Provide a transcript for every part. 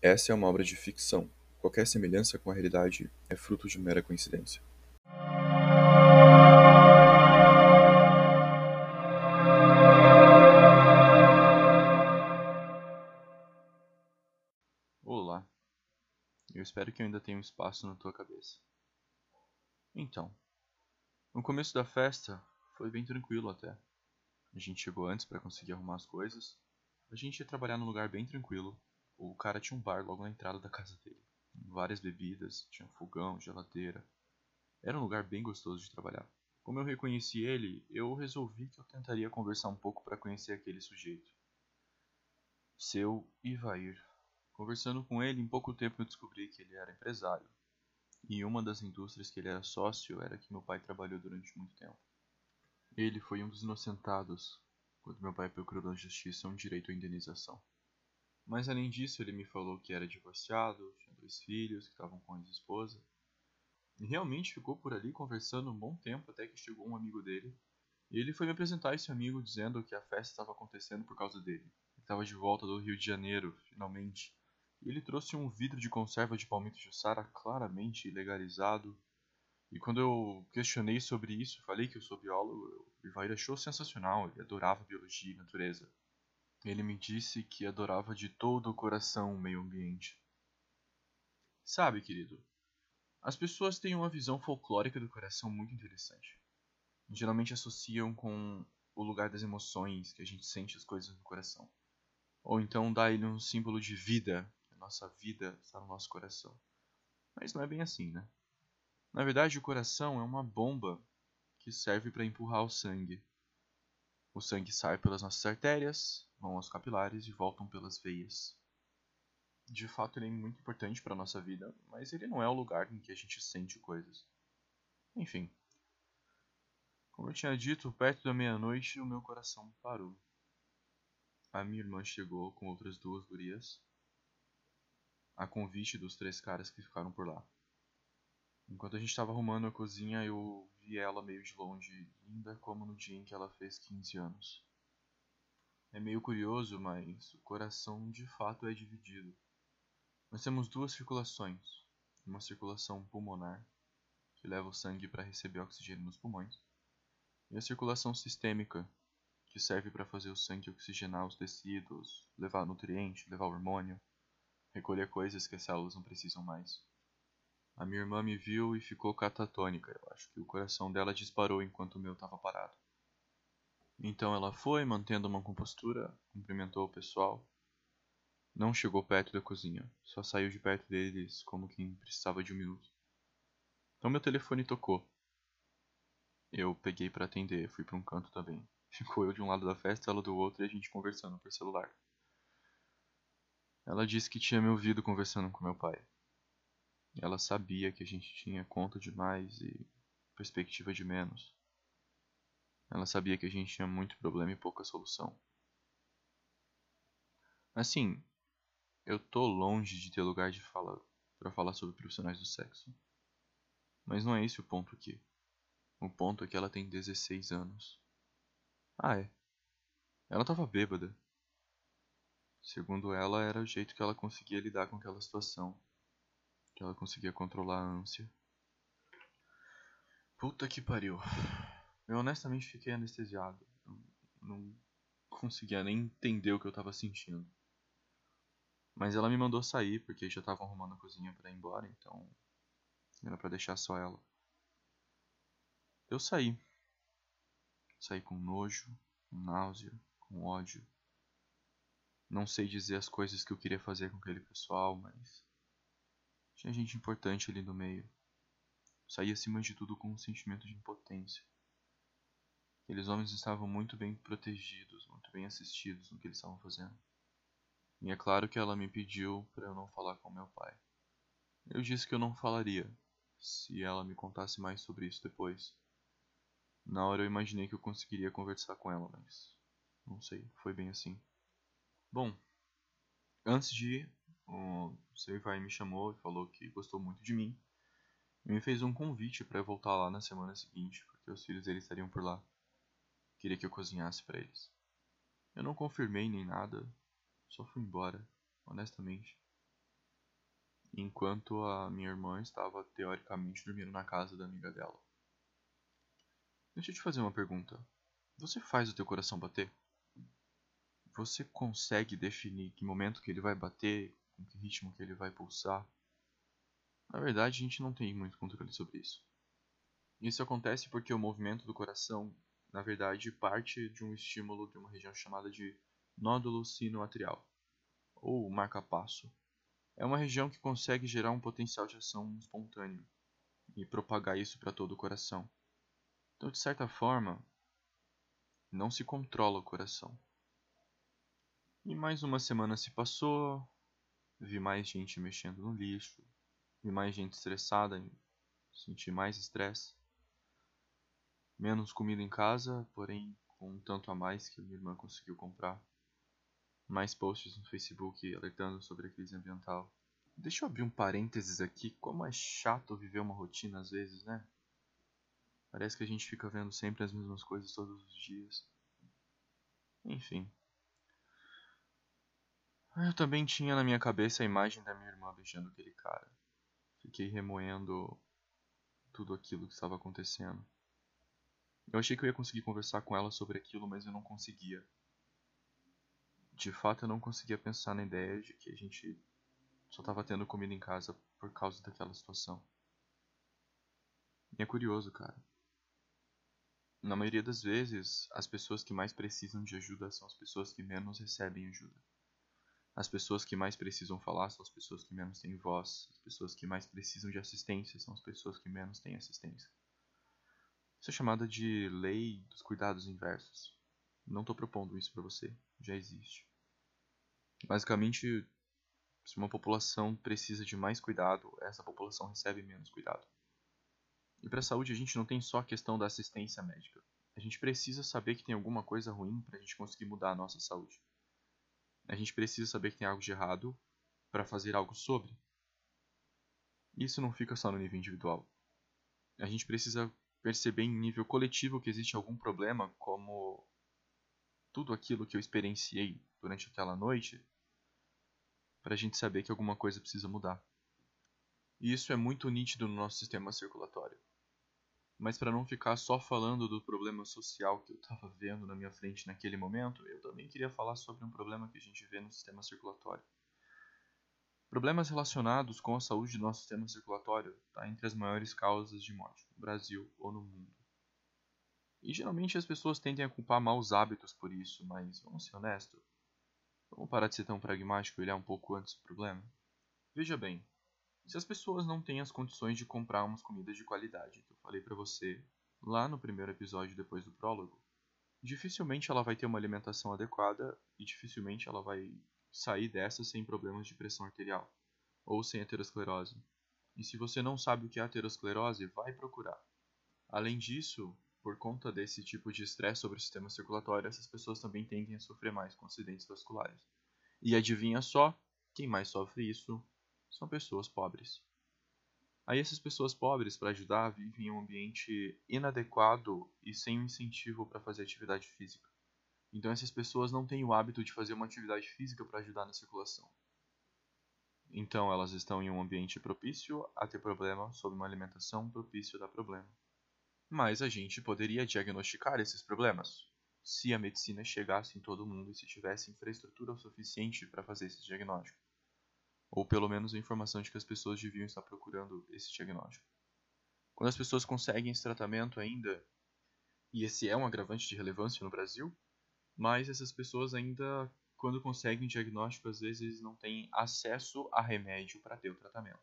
Essa é uma obra de ficção. Qualquer semelhança com a realidade é fruto de mera coincidência. Olá. Eu espero que eu ainda tenha um espaço na tua cabeça. Então, no começo da festa foi bem tranquilo até. A gente chegou antes para conseguir arrumar as coisas. A gente ia trabalhar num lugar bem tranquilo. O cara tinha um bar logo na entrada da casa dele. Várias bebidas, tinha fogão, geladeira. Era um lugar bem gostoso de trabalhar. Como eu reconheci ele, eu resolvi que eu tentaria conversar um pouco para conhecer aquele sujeito. Seu Ivair. Conversando com ele, em pouco tempo eu descobri que ele era empresário. E uma das indústrias que ele era sócio era que meu pai trabalhou durante muito tempo. Ele foi um dos inocentados quando meu pai procurou na justiça um direito à indenização. Mas além disso, ele me falou que era divorciado, tinha dois filhos que estavam com a ex-esposa. E realmente ficou por ali conversando um bom tempo até que chegou um amigo dele. E ele foi me apresentar esse amigo dizendo que a festa estava acontecendo por causa dele. Ele estava de volta do Rio de Janeiro, finalmente. E ele trouxe um vidro de conserva de palmito jussara claramente ilegalizado. E quando eu questionei sobre isso, falei que eu sou biólogo, o Ivair achou sensacional, ele adorava biologia e natureza. Ele me disse que adorava de todo o coração o meio ambiente. Sabe, querido, as pessoas têm uma visão folclórica do coração muito interessante. Geralmente associam com o lugar das emoções, que a gente sente as coisas no coração. Ou então dá ele um símbolo de vida, nossa vida está no nosso coração. Mas não é bem assim, né? Na verdade, o coração é uma bomba que serve para empurrar o sangue. O sangue sai pelas nossas artérias, vão aos capilares e voltam pelas veias. De fato, ele é muito importante para a nossa vida, mas ele não é o lugar em que a gente sente coisas. Enfim. Como eu tinha dito, perto da meia-noite o meu coração parou. A minha irmã chegou com outras duas gurias a convite dos três caras que ficaram por lá. Enquanto a gente estava arrumando a cozinha, eu vi ela meio de longe, linda como no dia em que ela fez 15 anos. É meio curioso, mas o coração de fato é dividido. Nós temos duas circulações: uma circulação pulmonar, que leva o sangue para receber oxigênio nos pulmões, e a circulação sistêmica, que serve para fazer o sangue oxigenar os tecidos, levar nutriente, levar hormônio, recolher coisas que as células não precisam mais. A minha irmã me viu e ficou catatônica. Eu acho que o coração dela disparou enquanto o meu estava parado. Então ela foi, mantendo uma compostura, cumprimentou o pessoal. Não chegou perto da cozinha, só saiu de perto deles como quem precisava de um minuto. Então meu telefone tocou. Eu peguei para atender, fui para um canto também. Ficou eu de um lado da festa, ela do outro e a gente conversando por celular. Ela disse que tinha me ouvido conversando com meu pai. Ela sabia que a gente tinha conta demais e perspectiva de menos. Ela sabia que a gente tinha muito problema e pouca solução. Assim, eu tô longe de ter lugar de fala para falar sobre profissionais do sexo. Mas não é esse o ponto aqui. O ponto é que ela tem 16 anos. Ah, é. Ela tava bêbada. Segundo ela, era o jeito que ela conseguia lidar com aquela situação. Que ela conseguia controlar a ânsia. Puta que pariu. Eu honestamente fiquei anestesiado. Eu não conseguia nem entender o que eu tava sentindo. Mas ela me mandou sair porque já estavam arrumando a cozinha para ir embora, então era para deixar só ela. Eu saí. Saí com nojo, com náusea, com ódio. Não sei dizer as coisas que eu queria fazer com aquele pessoal, mas. Tinha gente importante ali no meio. Saí acima de tudo com um sentimento de impotência. Aqueles homens estavam muito bem protegidos, muito bem assistidos no que eles estavam fazendo. E é claro que ela me pediu para eu não falar com meu pai. Eu disse que eu não falaria, se ela me contasse mais sobre isso depois. Na hora eu imaginei que eu conseguiria conversar com ela, mas não sei, foi bem assim. Bom, antes de ir, o seu pai me chamou e falou que gostou muito de mim. E me fez um convite para voltar lá na semana seguinte, porque os filhos dele estariam por lá. Queria que eu cozinhasse para eles. Eu não confirmei nem nada, só fui embora, honestamente. enquanto a minha irmã estava teoricamente dormindo na casa da amiga dela. Deixa eu te fazer uma pergunta. Você faz o teu coração bater? Você consegue definir que momento que ele vai bater, com que ritmo que ele vai pulsar? Na verdade, a gente não tem muito controle sobre isso. Isso acontece porque o movimento do coração, na verdade, parte de um estímulo de uma região chamada de nódulo sinoatrial, ou marca-passo. É uma região que consegue gerar um potencial de ação espontâneo e propagar isso para todo o coração. Então, de certa forma, não se controla o coração. E mais uma semana se passou, vi mais gente mexendo no lixo, vi mais gente estressada, senti mais estresse. Menos comida em casa, porém com um tanto a mais que minha irmã conseguiu comprar. Mais posts no Facebook alertando sobre a crise ambiental. Deixa eu abrir um parênteses aqui, como é chato viver uma rotina às vezes, né? Parece que a gente fica vendo sempre as mesmas coisas todos os dias. Enfim. Eu também tinha na minha cabeça a imagem da minha irmã beijando aquele cara. Fiquei remoendo tudo aquilo que estava acontecendo. Eu achei que eu ia conseguir conversar com ela sobre aquilo, mas eu não conseguia. De fato, eu não conseguia pensar na ideia de que a gente só estava tendo comida em casa por causa daquela situação. E é curioso, cara. Na maioria das vezes, as pessoas que mais precisam de ajuda são as pessoas que menos recebem ajuda. As pessoas que mais precisam falar são as pessoas que menos têm voz. As pessoas que mais precisam de assistência são as pessoas que menos têm assistência. Isso é chamada de lei dos cuidados inversos. Não estou propondo isso para você, já existe. Basicamente, se uma população precisa de mais cuidado, essa população recebe menos cuidado. E para a saúde a gente não tem só a questão da assistência médica. A gente precisa saber que tem alguma coisa ruim para a gente conseguir mudar a nossa saúde. A gente precisa saber que tem algo de errado para fazer algo sobre. Isso não fica só no nível individual. A gente precisa perceber em nível coletivo que existe algum problema, como tudo aquilo que eu experienciei durante aquela noite, para a gente saber que alguma coisa precisa mudar. E isso é muito nítido no nosso sistema circulatório. Mas para não ficar só falando do problema social que eu estava vendo na minha frente naquele momento, eu também queria falar sobre um problema que a gente vê no sistema circulatório. Problemas relacionados com a saúde do nosso sistema circulatório está entre as maiores causas de morte no Brasil ou no mundo. E geralmente as pessoas tendem a culpar maus hábitos por isso, mas vamos ser honestos. Vamos parar de ser tão pragmático e olhar um pouco antes do problema? Veja bem, se as pessoas não têm as condições de comprar umas comidas de qualidade, que eu falei para você lá no primeiro episódio depois do prólogo, dificilmente ela vai ter uma alimentação adequada e dificilmente ela vai sair dessa sem problemas de pressão arterial ou sem aterosclerose. E se você não sabe o que é aterosclerose, vai procurar. Além disso, por conta desse tipo de estresse sobre o sistema circulatório, essas pessoas também tendem a sofrer mais com acidentes vasculares. E adivinha só, quem mais sofre isso são pessoas pobres. Aí essas pessoas pobres, para ajudar, vivem em um ambiente inadequado e sem incentivo para fazer atividade física. Então essas pessoas não têm o hábito de fazer uma atividade física para ajudar na circulação. Então elas estão em um ambiente propício a ter problema sob uma alimentação propício a dar problema. Mas a gente poderia diagnosticar esses problemas se a medicina chegasse em todo mundo e se tivesse infraestrutura suficiente para fazer esse diagnóstico ou pelo menos a informação de que as pessoas deviam estar procurando esse diagnóstico. Quando as pessoas conseguem esse tratamento ainda, e esse é um agravante de relevância no Brasil, mas essas pessoas ainda, quando conseguem o diagnóstico, às vezes não têm acesso a remédio para ter o tratamento.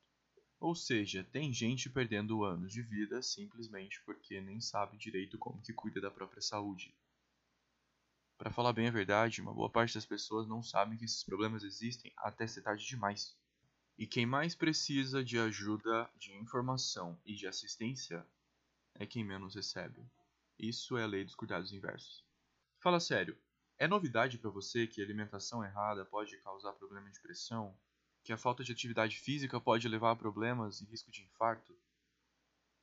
Ou seja, tem gente perdendo anos de vida simplesmente porque nem sabe direito como que cuida da própria saúde. Para falar bem a verdade, uma boa parte das pessoas não sabem que esses problemas existem até ser tarde demais. E quem mais precisa de ajuda, de informação e de assistência é quem menos recebe. Isso é a lei dos cuidados inversos. Fala sério, é novidade para você que alimentação errada pode causar problema de pressão? Que a falta de atividade física pode levar a problemas e risco de infarto?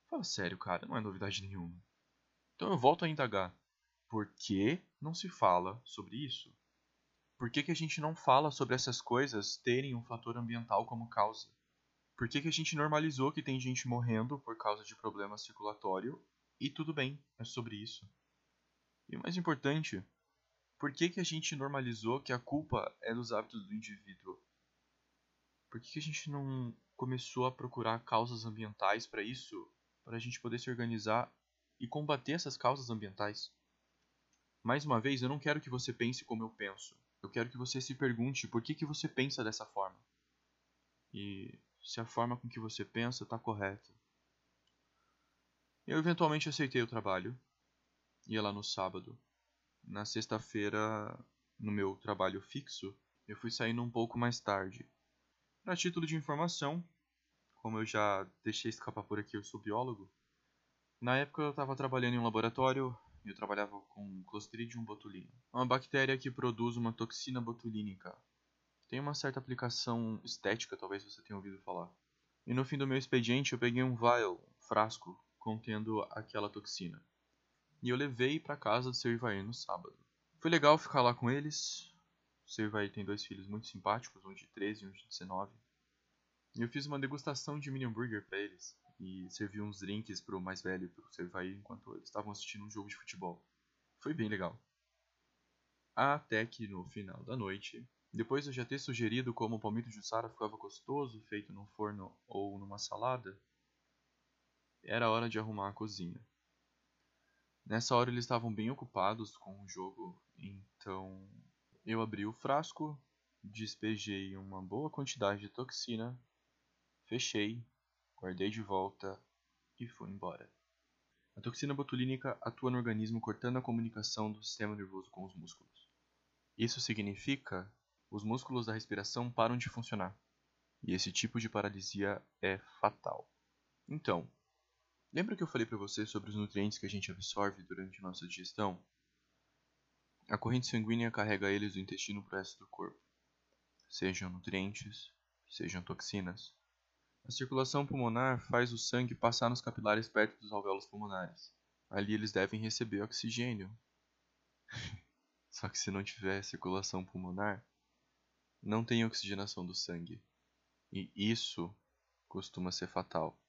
Fala sério, cara, não é novidade nenhuma. Então eu volto a indagar. Por que não se fala sobre isso? Por que, que a gente não fala sobre essas coisas terem um fator ambiental como causa? Por que, que a gente normalizou que tem gente morrendo por causa de problema circulatório e tudo bem, é sobre isso. E mais importante, por que, que a gente normalizou que a culpa é dos hábitos do indivíduo? Por que, que a gente não começou a procurar causas ambientais para isso, para a gente poder se organizar e combater essas causas ambientais? Mais uma vez, eu não quero que você pense como eu penso. Eu quero que você se pergunte por que, que você pensa dessa forma. E se a forma com que você pensa está correta. Eu eventualmente aceitei o trabalho. Ia lá no sábado. Na sexta-feira, no meu trabalho fixo, eu fui saindo um pouco mais tarde. Para título de informação, como eu já deixei escapar por aqui, eu sou biólogo. Na época eu estava trabalhando em um laboratório e eu trabalhava com Clostridium botulinum, uma bactéria que produz uma toxina botulínica. Tem uma certa aplicação estética, talvez você tenha ouvido falar. E no fim do meu expediente eu peguei um vial, um frasco, contendo aquela toxina. E eu levei para casa do seu Ivair no sábado. Foi legal ficar lá com eles. O seu Ivair tem dois filhos muito simpáticos, um de 13 e um de 19. E eu fiz uma degustação de mini hambúrguer para eles. E servi uns drinks pro mais velho e pro seu Ivair enquanto eles estavam assistindo um jogo de futebol. Foi bem legal. Até que no final da noite, depois de eu já ter sugerido como o palmito de Jussara ficava gostoso feito num forno ou numa salada, era hora de arrumar a cozinha. Nessa hora eles estavam bem ocupados com o jogo, então eu abri o frasco, despejei uma boa quantidade de toxina, fechei, guardei de volta e fui embora. A toxina botulínica atua no organismo cortando a comunicação do sistema nervoso com os músculos. Isso significa os músculos da respiração param de funcionar. E esse tipo de paralisia é fatal. Então, Lembra que eu falei para você sobre os nutrientes que a gente absorve durante nossa digestão? A corrente sanguínea carrega eles do intestino para o resto do corpo. Sejam nutrientes, sejam toxinas. A circulação pulmonar faz o sangue passar nos capilares perto dos alvéolos pulmonares. Ali eles devem receber oxigênio. Só que se não tiver circulação pulmonar, não tem oxigenação do sangue. E isso costuma ser fatal.